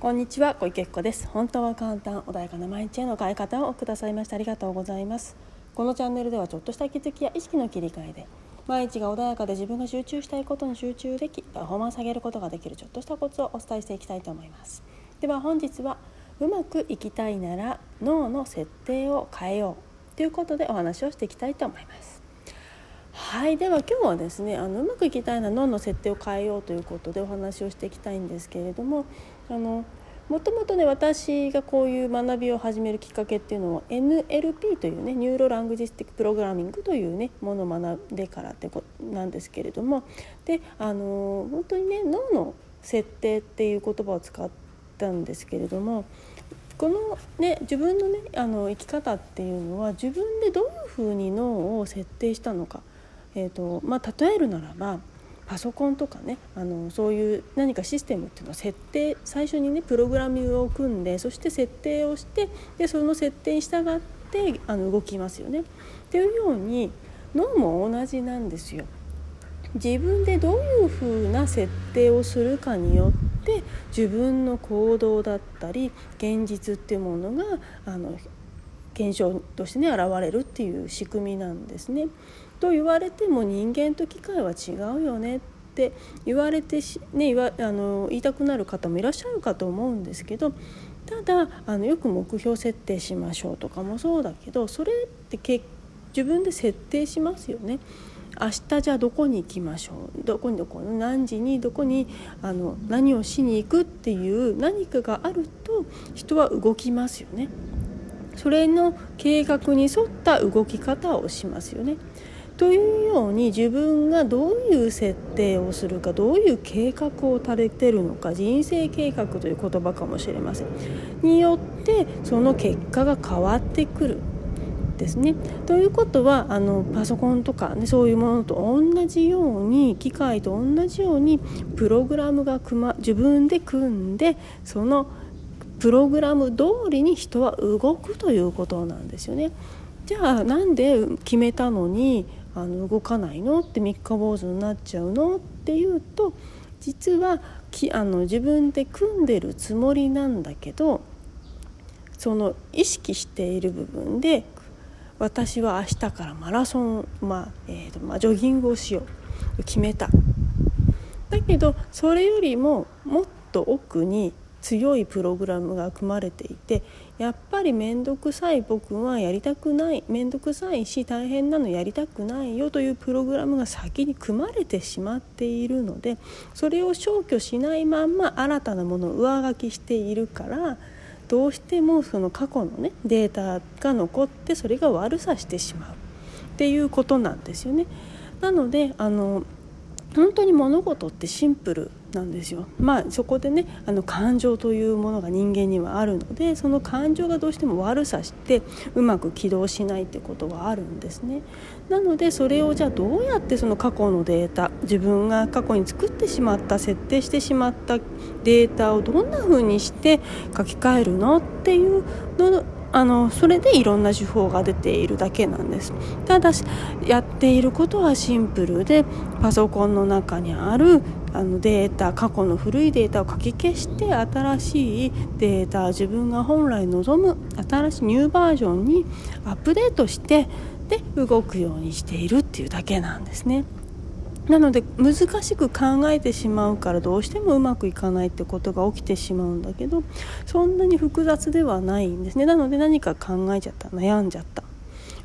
こんにちは小池子です。本当は簡単穏やかな毎日への変え方をくださいましてありがとうございます。このチャンネルではちょっとした気づきや意識の切り替えで毎日が穏やかで自分が集中したいことに集中できパフォーマンス上げることができるちょっとしたコツをお伝えしていきたいと思います。では本日はうまくいきたいなら脳の設定を変えようということでお話をしていきたいと思います。はいでは今日はですねあのうまくいきたいな脳の設定を変えようということでお話をしていきたいんですけれどもあのもともとね私がこういう学びを始めるきっかけっていうのは NLP というね Neuro Linguistic Programming というねものを学んでからってことなんですけれどもであの本当にね脳の設定っていう言葉を使ったんですけれどもこのね自分のねあの生き方っていうのは自分でどういうふうに脳を設定したのか、えーとまあ、例えるならばパソコンとかねあのそういう何かシステムっていうのを設定最初にねプログラミングを組んでそして設定をしてでその設定に従ってあの動きますよね。っていうように脳も同じなんですよ。自分でどういうふうな設定をするかによって自分の行動だったり現実っていうものがあの現象としてね現れるっていう仕組みなんですね。と言われても人間と機械は違うよねって言われて、ね、言わあの言いたくなる方もいらっしゃるかと思うんですけどただあのよく目標設定しましょうとかもそうだけどそれってけ自分で設定しますよね。明日じゃあどこに行きましょう？どこにどこ？何時に？どこに？あの何をしに行くっていう何かがあると人は動きますよね。それの計画に沿った動き方をしますよね。というように自分がどういう設定をするかどういう計画を立ててるのか人生計画という言葉かもしれませんによってその結果が変わってくるですね。ということはあのパソコンとか、ね、そういうものと同じように機械と同じようにプログラムが組、ま、自分で組んでそのプログラム通りに人は動くということなんですよね。じゃあなんで決めたのにあの動かないのって三日坊主になっちゃうのっていうと実はきあの自分で組んでるつもりなんだけどその意識している部分で私は明日からマラソン、まあえーとまあ、ジョギングをしよう決めた。だけどそれよりももっと奥に強いプログラムが組まれていてやっぱり面倒くさい僕はやりたくない面倒くさいし大変なのやりたくないよというプログラムが先に組まれてしまっているのでそれを消去しないまんま新たなものを上書きしているからどうしてもその過去のねデータが残ってそれが悪さしてしまうっていうことなんですよね。なのであの本当に物事ってシンプルなんですよ。まあそこでねあの感情というものが人間にはあるのでその感情がどうしても悪さしてうまく起動しないってことはあるんですね。なのでそれをじゃあどうやってその過去のデータ自分が過去に作ってしまった設定してしまったデータをどんな風にして書き換えるのっていうのあのそれでいろんな手法が出ているだけなんですただしやっていることはシンプルでパソコンの中にあるあのデータ過去の古いデータを書き消して新しいデータ自分が本来望む新しいニューバージョンにアップデートしてで動くようにしているっていうだけなんですね。なので難しく考えてしまうからどうしてもうまくいかないってことが起きてしまうんだけどそんなに複雑ではないんですね。なので何か考えちゃった悩んじゃった。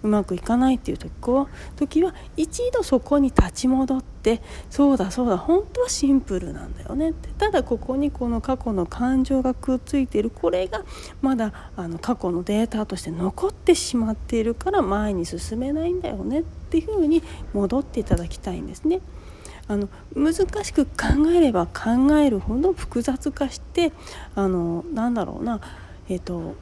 うまくいかないっていう時は一度そこに立ち戻ってそうだそうだ本当はシンプルなんだよねって。ただここにこの過去の感情がくっついている。これがまだあの過去のデータとして残ってしまっているから前に進めないんだよねって。ていうふに戻っていただきたいんですね。あの難しく考えれば考えるほど複雑化してあのなんだろうなえっ、ー、と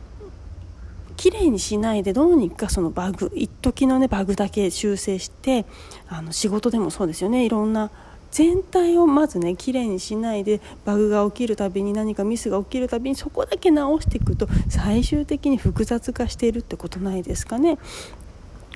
綺麗にしないでどうにかそのバグ一時のねバグだけ修正してあの仕事でもそうですよねいろんな全体をまずね綺麗にしないでバグが起きるたびに何かミスが起きるたびにそこだけ直していくと最終的に複雑化しているってことないですかね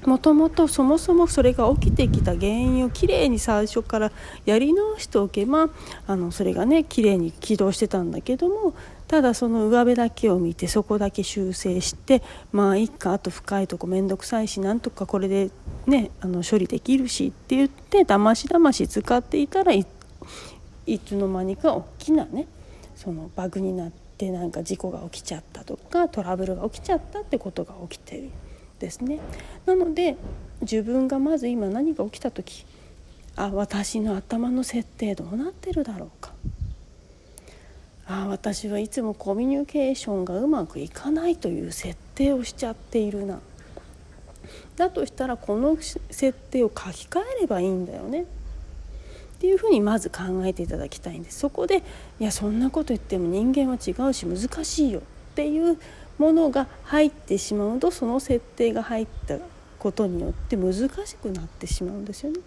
もともとそもそもそれが起きてきた原因をきれいに最初からやり直しておけばあのそれがねきれいに起動してたんだけどもただその上辺だけを見てそこだけ修正してまあいっかあと深いとこ面倒くさいしなんとかこれでねあの処理できるしって言ってだましだまし使っていたらいつの間にか大きなねそのバグになってなんか事故が起きちゃったとかトラブルが起きちゃったってことが起きてる。ですね。なので自分がまず今何が起きた時あ私の頭の設定どうなってるだろうかあ私はいつもコミュニケーションがうまくいかないという設定をしちゃっているなだとしたらこの設定を書き換えればいいんだよね。っていうふうにまず考えていただきたいんです。そこでいやそんなこと言っても人間は違うし難しいよっていうものが入ってしまうとその設定が入ったことによって難しくなってしまうんですよね。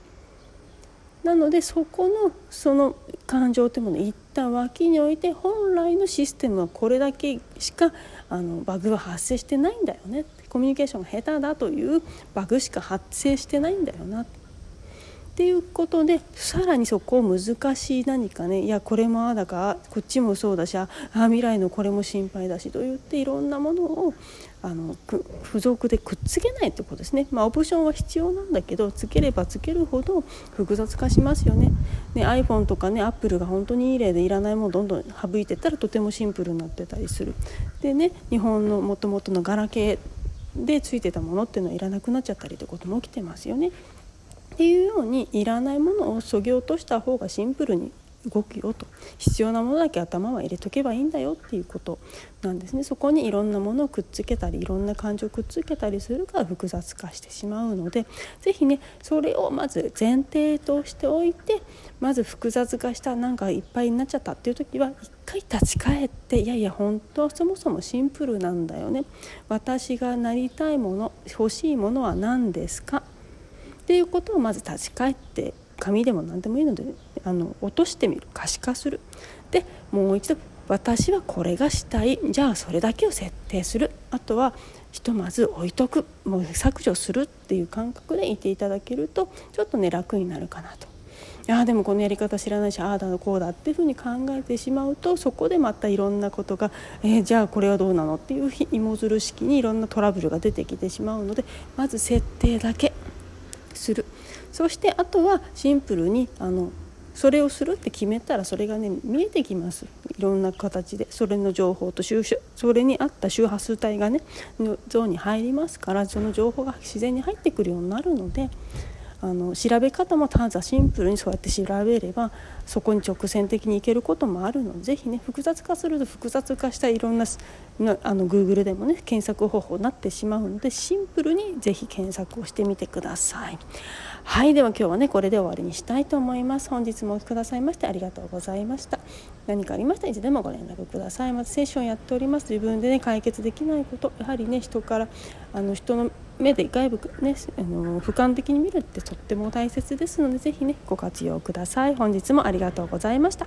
なのでそこのその感情というものを一旦脇に置いて本来のシステムはこれだけしかあのバグは発生してないんだよねコミュニケーションが下手だというバグしか発生してないんだよなっていうことでさらにそこを難しい何かねいやこれもあだかこっちもそうだしあ未来のこれも心配だしと言っていろんなものをあの付属でくっつけないってことですね、まあ、オプションは必要なんだけどつければつけるほど複雑化しますよね。ね iPhone とかね Apple が本当にいい例でいらないものをどんどん省いてったらとてもシンプルになってたりする。でね日本のもともとのガラケーでついてたものっていうのはいらなくなっちゃったりということも起きてますよね。っていうようにいらないものをそぎ落とした方がシンプルに動くよと。必要なものだけ頭は入れとけばいいんだよっていうことなんですね。そこにいろんなものをくっつけたりいろんな感情をくっつけたりするから複雑化してしまうので是非ねそれをまず前提としておいてまず複雑化したなんかいっぱいになっちゃったっていう時は一回立ち返っていやいや本当はそもそもシンプルなんだよね。私がなりたいもの欲しいものは何ですか？っていうことをまず立ち返って紙でも何でもいいのであの落としてみる。可視化する。でもう一度私はこれがしたい。じゃあそれだけを設定する。あとはひとまず置いとく。もう削除するっていう感覚でいていただけるとちょっとね楽になるかなと。いやでもこのやり方知らないしああだのこうだっていうふうに考えてしまうとそこでまたいろんなことが、えー、じゃあこれはどうなのっていう芋づる式にいろんなトラブルが出てきてしまうのでまず設定だけ。する。そしてあとはシンプルにあのそれをするって決めたらそれがね見えてきます。いろんな形で。それの情報とそれに合った周波数帯がねのゾーンに入りますからその情報が自然に入ってくるようになるのであの調べ方もただシンプルにそうやって調べればそこに直線的にいけることもあるのでぜひね複雑化すると複雑化したいろんなあの Google でもね検索方法になってしまうのでシンプルにぜひ検索をしてみてください。はいでは今日はねこれで終わりにしたいと思います。本日もお聞きくださいましてありがとうございました。何かありましたらいつでもご連絡くださいまずセッションやっております。自分でね解決できないことやはりね人からあの人の目で外部ねあの俯瞰的に見るってとっても大切ですので是非ねご活用ください。本日もありがとうございました。